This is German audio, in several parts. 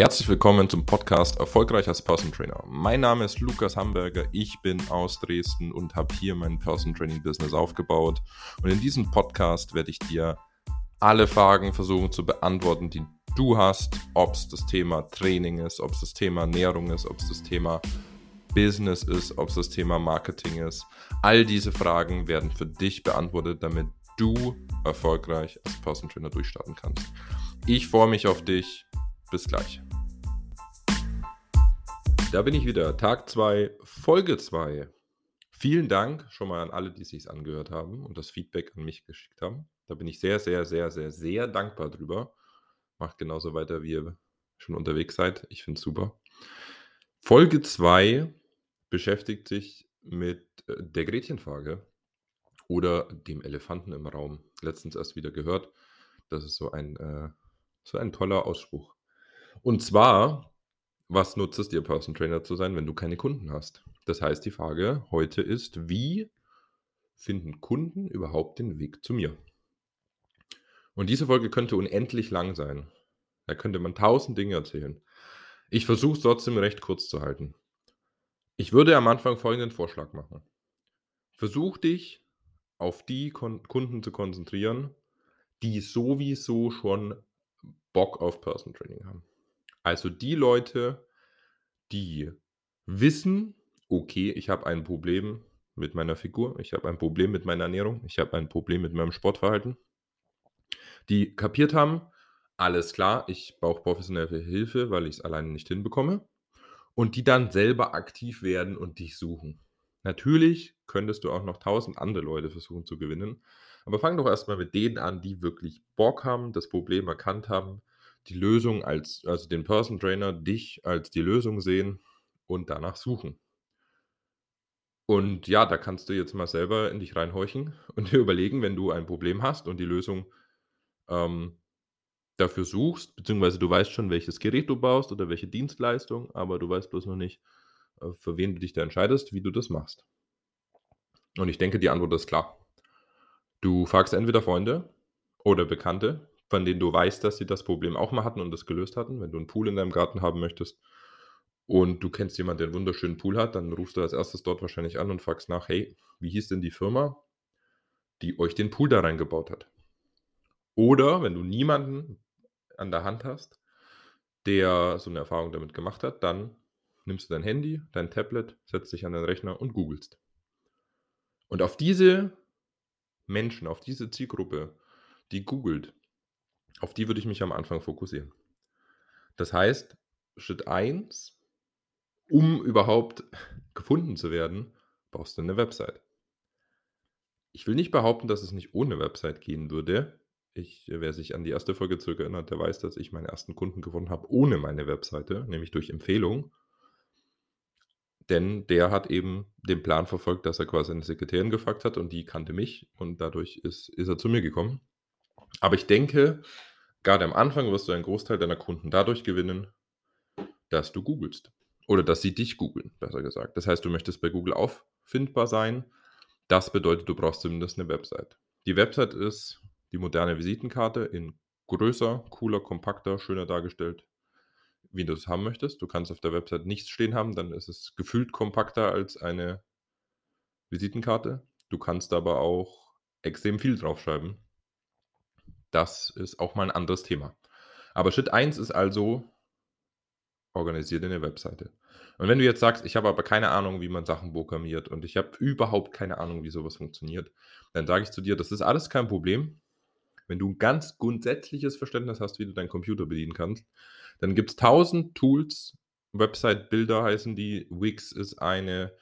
Herzlich willkommen zum Podcast Erfolgreich als Person Trainer. Mein Name ist Lukas Hamburger, ich bin aus Dresden und habe hier mein Person Training Business aufgebaut. Und in diesem Podcast werde ich dir alle Fragen versuchen zu beantworten, die du hast, ob es das Thema Training ist, ob es das Thema Ernährung ist, ob es das Thema Business ist, ob es das Thema Marketing ist. All diese Fragen werden für dich beantwortet, damit du erfolgreich als Person Trainer durchstarten kannst. Ich freue mich auf dich. Bis gleich. Da bin ich wieder. Tag 2, Folge 2. Vielen Dank schon mal an alle, die sich angehört haben und das Feedback an mich geschickt haben. Da bin ich sehr, sehr, sehr, sehr, sehr dankbar drüber. Macht genauso weiter, wie ihr schon unterwegs seid. Ich finde es super. Folge 2 beschäftigt sich mit äh, der Gretchenfrage oder dem Elefanten im Raum. Letztens erst wieder gehört. Das ist so ein, äh, so ein toller Ausspruch. Und zwar, was nutzt es dir, Person Trainer zu sein, wenn du keine Kunden hast? Das heißt, die Frage heute ist, wie finden Kunden überhaupt den Weg zu mir? Und diese Folge könnte unendlich lang sein. Da könnte man tausend Dinge erzählen. Ich versuche es trotzdem recht kurz zu halten. Ich würde am Anfang folgenden Vorschlag machen. Versuch dich auf die Kon Kunden zu konzentrieren, die sowieso schon Bock auf Person Training haben. Also die Leute, die wissen, okay, ich habe ein Problem mit meiner Figur, ich habe ein Problem mit meiner Ernährung, ich habe ein Problem mit meinem Sportverhalten, die kapiert haben, alles klar, ich brauche professionelle Hilfe, weil ich es alleine nicht hinbekomme und die dann selber aktiv werden und dich suchen. Natürlich könntest du auch noch tausend andere Leute versuchen zu gewinnen, aber fang doch erstmal mit denen an, die wirklich Bock haben, das Problem erkannt haben, die Lösung als, also den Person Trainer, dich als die Lösung sehen und danach suchen. Und ja, da kannst du jetzt mal selber in dich reinhorchen und dir überlegen, wenn du ein Problem hast und die Lösung ähm, dafür suchst, beziehungsweise du weißt schon, welches Gerät du baust oder welche Dienstleistung, aber du weißt bloß noch nicht, äh, für wen du dich da entscheidest, wie du das machst. Und ich denke, die Antwort ist klar. Du fragst entweder Freunde oder Bekannte, von denen du weißt, dass sie das Problem auch mal hatten und das gelöst hatten. Wenn du einen Pool in deinem Garten haben möchtest und du kennst jemanden, der einen wunderschönen Pool hat, dann rufst du als erstes dort wahrscheinlich an und fragst nach, hey, wie hieß denn die Firma, die euch den Pool da reingebaut hat? Oder wenn du niemanden an der Hand hast, der so eine Erfahrung damit gemacht hat, dann nimmst du dein Handy, dein Tablet, setzt dich an den Rechner und googelst. Und auf diese Menschen, auf diese Zielgruppe, die googelt, auf die würde ich mich am Anfang fokussieren. Das heißt, Schritt 1, um überhaupt gefunden zu werden, brauchst du eine Website. Ich will nicht behaupten, dass es nicht ohne Website gehen würde. Ich, wer sich an die erste Folge zurückerinnert, der weiß, dass ich meine ersten Kunden gewonnen habe ohne meine Webseite, nämlich durch Empfehlung. Denn der hat eben den Plan verfolgt, dass er quasi eine Sekretärin gefragt hat und die kannte mich und dadurch ist, ist er zu mir gekommen. Aber ich denke, gerade am Anfang wirst du einen Großteil deiner Kunden dadurch gewinnen, dass du googelst. Oder dass sie dich googeln, besser gesagt. Das heißt, du möchtest bei Google auffindbar sein. Das bedeutet, du brauchst zumindest eine Website. Die Website ist die moderne Visitenkarte in größer, cooler, kompakter, schöner dargestellt, wie du es haben möchtest. Du kannst auf der Website nichts stehen haben, dann ist es gefühlt kompakter als eine Visitenkarte. Du kannst aber auch extrem viel draufschreiben. Das ist auch mal ein anderes Thema. Aber Schritt 1 ist also, organisiere eine Webseite. Und wenn du jetzt sagst, ich habe aber keine Ahnung, wie man Sachen programmiert und ich habe überhaupt keine Ahnung, wie sowas funktioniert, dann sage ich zu dir, das ist alles kein Problem. Wenn du ein ganz grundsätzliches Verständnis hast, wie du deinen Computer bedienen kannst, dann gibt es tausend Tools, Website-Bilder heißen die, Wix ist eine,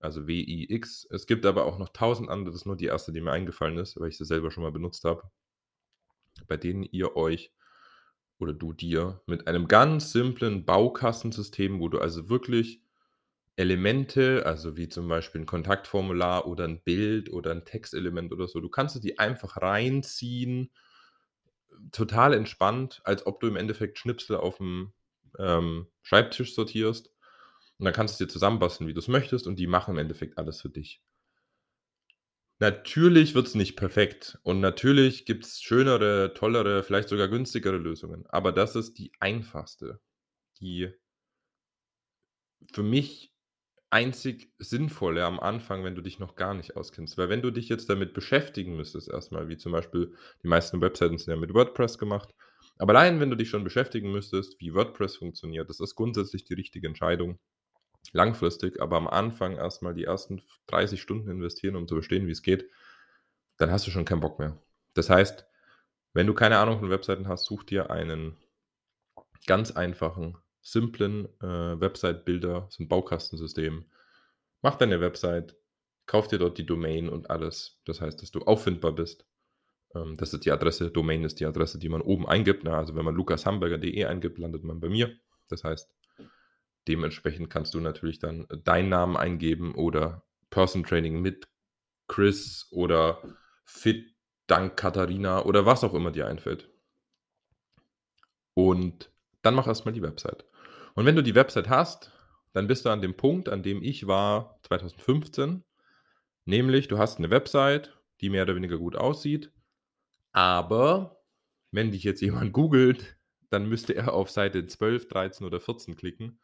also W-I-X. Es gibt aber auch noch tausend andere, das ist nur die erste, die mir eingefallen ist, weil ich sie selber schon mal benutzt habe bei denen ihr euch oder du dir mit einem ganz simplen Baukastensystem, wo du also wirklich Elemente, also wie zum Beispiel ein Kontaktformular oder ein Bild oder ein Textelement oder so, du kannst die einfach reinziehen, total entspannt, als ob du im Endeffekt Schnipsel auf dem ähm, Schreibtisch sortierst. Und dann kannst du es dir zusammenbasteln, wie du es möchtest, und die machen im Endeffekt alles für dich. Natürlich wird es nicht perfekt und natürlich gibt es schönere, tollere, vielleicht sogar günstigere Lösungen, aber das ist die einfachste. die für mich einzig sinnvolle am Anfang, wenn du dich noch gar nicht auskennst. Weil wenn du dich jetzt damit beschäftigen müsstest erstmal, wie zum Beispiel die meisten Webseiten sind ja mit WordPress gemacht, aber allein wenn du dich schon beschäftigen müsstest, wie WordPress funktioniert, das ist grundsätzlich die richtige Entscheidung. Langfristig, aber am Anfang erstmal die ersten 30 Stunden investieren, um zu verstehen, wie es geht, dann hast du schon keinen Bock mehr. Das heißt, wenn du keine Ahnung von Webseiten hast, such dir einen ganz einfachen, simplen äh, Website-Builder, so ein Baukastensystem. Mach deine Website, kauf dir dort die Domain und alles. Das heißt, dass du auffindbar bist. Ähm, das ist die Adresse, Domain ist die Adresse, die man oben eingibt. Na, also wenn man lukashamburger.de eingibt, landet man bei mir. Das heißt, dementsprechend kannst du natürlich dann deinen Namen eingeben oder Person Training mit Chris oder Fit dank Katharina oder was auch immer dir einfällt. Und dann mach erstmal die Website. Und wenn du die Website hast, dann bist du an dem Punkt, an dem ich war 2015, nämlich du hast eine Website, die mehr oder weniger gut aussieht, aber wenn dich jetzt jemand googelt, dann müsste er auf Seite 12, 13 oder 14 klicken,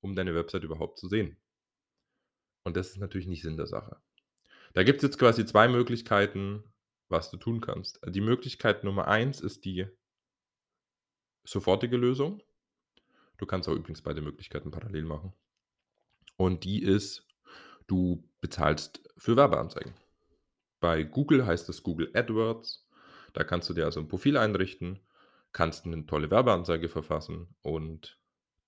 um deine Website überhaupt zu sehen. Und das ist natürlich nicht Sinn der Sache. Da gibt es jetzt quasi zwei Möglichkeiten, was du tun kannst. Die Möglichkeit Nummer eins ist die sofortige Lösung. Du kannst auch übrigens beide Möglichkeiten parallel machen. Und die ist, du bezahlst für Werbeanzeigen. Bei Google heißt es Google AdWords. Da kannst du dir also ein Profil einrichten, kannst eine tolle Werbeanzeige verfassen und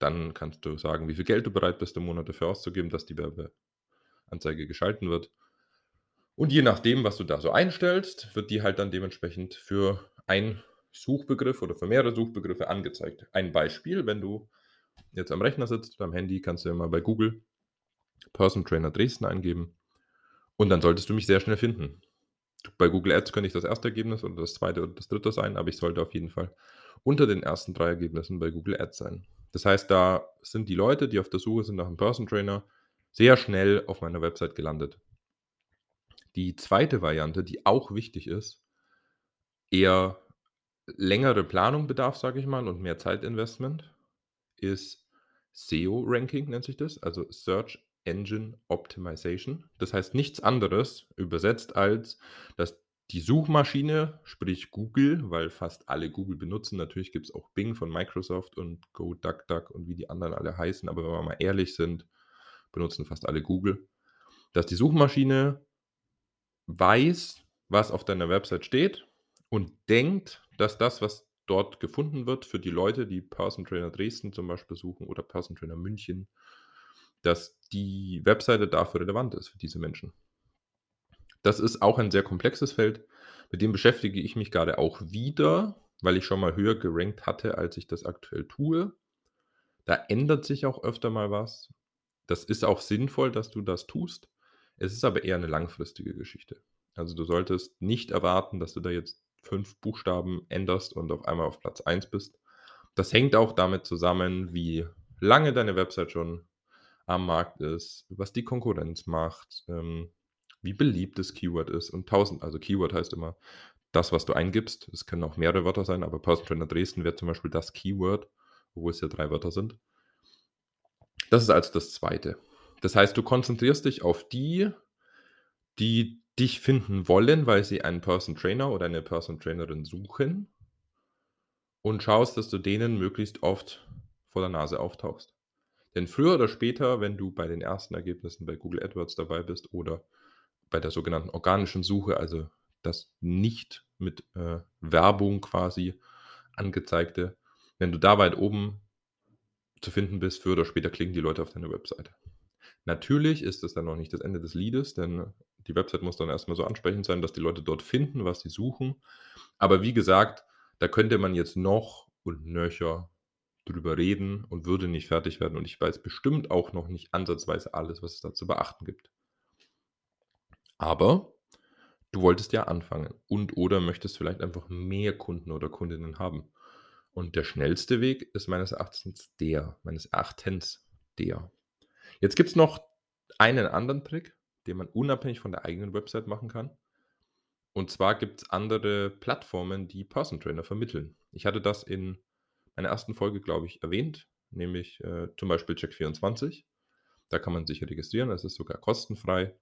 dann kannst du sagen, wie viel Geld du bereit bist, im Monat dafür auszugeben, dass die Werbeanzeige geschalten wird. Und je nachdem, was du da so einstellst, wird die halt dann dementsprechend für einen Suchbegriff oder für mehrere Suchbegriffe angezeigt. Ein Beispiel, wenn du jetzt am Rechner sitzt oder am Handy, kannst du ja mal bei Google Person Trainer Dresden eingeben und dann solltest du mich sehr schnell finden. Bei Google Ads könnte ich das erste Ergebnis oder das zweite oder das dritte sein, aber ich sollte auf jeden Fall unter den ersten drei Ergebnissen bei Google Ads sein. Das heißt, da sind die Leute, die auf der Suche sind nach einem Person Trainer, sehr schnell auf meiner Website gelandet. Die zweite Variante, die auch wichtig ist, eher längere Planung bedarf, sage ich mal, und mehr Zeitinvestment, ist SEO-Ranking, nennt sich das, also Search Engine Optimization. Das heißt nichts anderes übersetzt als, dass die Suchmaschine, sprich Google, weil fast alle Google benutzen, natürlich gibt es auch Bing von Microsoft und GoDuckDuck und wie die anderen alle heißen, aber wenn wir mal ehrlich sind, benutzen fast alle Google, dass die Suchmaschine weiß, was auf deiner Website steht und denkt, dass das, was dort gefunden wird, für die Leute, die Person Trainer Dresden zum Beispiel suchen oder Person Trainer München, dass die Webseite dafür relevant ist für diese Menschen. Das ist auch ein sehr komplexes Feld, mit dem beschäftige ich mich gerade auch wieder, weil ich schon mal höher gerankt hatte, als ich das aktuell tue. Da ändert sich auch öfter mal was. Das ist auch sinnvoll, dass du das tust. Es ist aber eher eine langfristige Geschichte. Also du solltest nicht erwarten, dass du da jetzt fünf Buchstaben änderst und auf einmal auf Platz 1 bist. Das hängt auch damit zusammen, wie lange deine Website schon am Markt ist, was die Konkurrenz macht, ähm, wie beliebt das Keyword ist und tausend, also Keyword heißt immer das, was du eingibst. Es können auch mehrere Wörter sein, aber Person Trainer Dresden wäre zum Beispiel das Keyword, obwohl es ja drei Wörter sind. Das ist also das Zweite. Das heißt, du konzentrierst dich auf die, die dich finden wollen, weil sie einen Person Trainer oder eine Person Trainerin suchen und schaust, dass du denen möglichst oft vor der Nase auftauchst. Denn früher oder später, wenn du bei den ersten Ergebnissen bei Google AdWords dabei bist oder bei der sogenannten organischen Suche, also das nicht mit äh, Werbung quasi angezeigte, wenn du da weit oben zu finden bist, früher oder später klicken die Leute auf deine Webseite. Natürlich ist das dann noch nicht das Ende des Liedes, denn die Website muss dann erstmal so ansprechend sein, dass die Leute dort finden, was sie suchen. Aber wie gesagt, da könnte man jetzt noch und nöcher drüber reden und würde nicht fertig werden. Und ich weiß bestimmt auch noch nicht ansatzweise alles, was es da zu beachten gibt. Aber du wolltest ja anfangen und oder möchtest vielleicht einfach mehr Kunden oder Kundinnen haben. Und der schnellste Weg ist meines Erachtens der, meines Erachtens der. Jetzt gibt es noch einen anderen Trick, den man unabhängig von der eigenen Website machen kann. Und zwar gibt es andere Plattformen, die Person Trainer vermitteln. Ich hatte das in meiner ersten Folge, glaube ich, erwähnt. nämlich äh, zum Beispiel Check24. Da kann man sich registrieren, es ist sogar kostenfrei.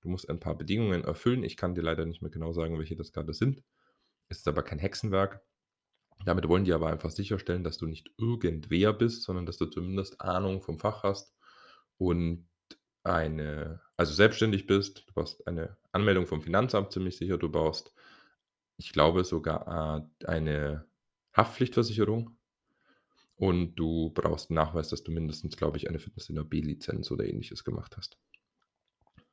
Du musst ein paar Bedingungen erfüllen. Ich kann dir leider nicht mehr genau sagen, welche das gerade sind. Es ist aber kein Hexenwerk. Damit wollen die aber einfach sicherstellen, dass du nicht irgendwer bist, sondern dass du zumindest Ahnung vom Fach hast und eine, also selbstständig bist. Du brauchst eine Anmeldung vom Finanzamt ziemlich sicher. Du brauchst, ich glaube, sogar äh, eine Haftpflichtversicherung. Und du brauchst einen Nachweis, dass du mindestens, glaube ich, eine Fitness in der B-Lizenz oder ähnliches gemacht hast.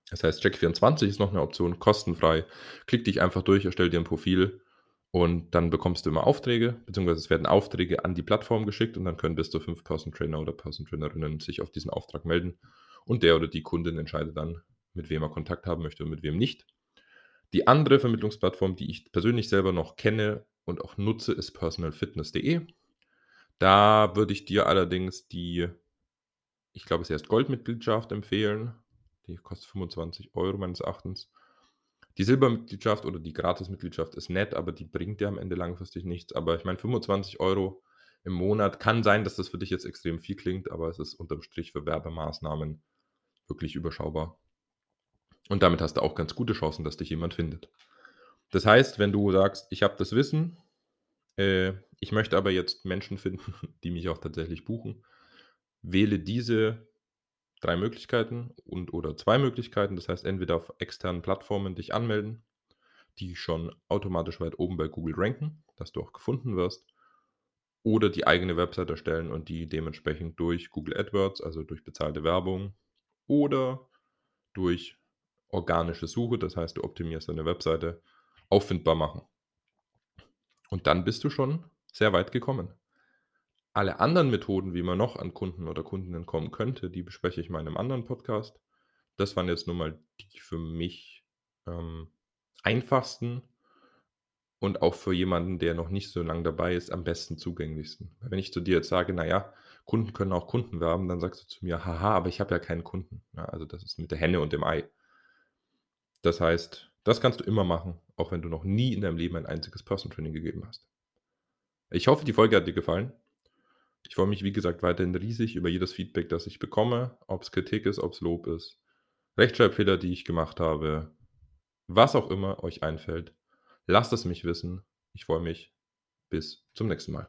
Das heißt, Check24 ist noch eine Option, kostenfrei. Klick dich einfach durch, erstell dir ein Profil und dann bekommst du immer Aufträge, beziehungsweise es werden Aufträge an die Plattform geschickt und dann können bis zu fünf Person Trainer oder Person Trainerinnen sich auf diesen Auftrag melden und der oder die Kundin entscheidet dann, mit wem er Kontakt haben möchte und mit wem nicht. Die andere Vermittlungsplattform, die ich persönlich selber noch kenne und auch nutze, ist personalfitness.de. Da würde ich dir allerdings die, ich glaube, es erst Goldmitgliedschaft empfehlen. Die kostet 25 Euro meines Erachtens. Die Silbermitgliedschaft oder die Gratismitgliedschaft ist nett, aber die bringt dir am Ende langfristig nichts. Aber ich meine, 25 Euro im Monat kann sein, dass das für dich jetzt extrem viel klingt, aber es ist unterm Strich für Werbemaßnahmen wirklich überschaubar. Und damit hast du auch ganz gute Chancen, dass dich jemand findet. Das heißt, wenn du sagst, ich habe das Wissen, äh, ich möchte aber jetzt Menschen finden, die mich auch tatsächlich buchen, wähle diese drei Möglichkeiten und oder zwei Möglichkeiten. Das heißt, entweder auf externen Plattformen dich anmelden, die schon automatisch weit oben bei Google ranken, dass du auch gefunden wirst, oder die eigene Website erstellen und die dementsprechend durch Google AdWords, also durch bezahlte Werbung oder durch organische Suche, das heißt, du optimierst deine Webseite, auffindbar machen. Und dann bist du schon sehr weit gekommen. Alle anderen Methoden, wie man noch an Kunden oder Kundinnen kommen könnte, die bespreche ich mal in einem anderen Podcast. Das waren jetzt nur mal die für mich ähm, einfachsten und auch für jemanden, der noch nicht so lange dabei ist, am besten zugänglichsten. Wenn ich zu dir jetzt sage, naja, Kunden können auch Kunden werben, dann sagst du zu mir, haha, aber ich habe ja keinen Kunden. Ja, also das ist mit der Henne und dem Ei. Das heißt, das kannst du immer machen, auch wenn du noch nie in deinem Leben ein einziges Person Training gegeben hast. Ich hoffe, die Folge hat dir gefallen. Ich freue mich, wie gesagt, weiterhin riesig über jedes Feedback, das ich bekomme, ob es Kritik ist, ob es Lob ist, Rechtschreibfehler, die ich gemacht habe, was auch immer euch einfällt. Lasst es mich wissen. Ich freue mich. Bis zum nächsten Mal.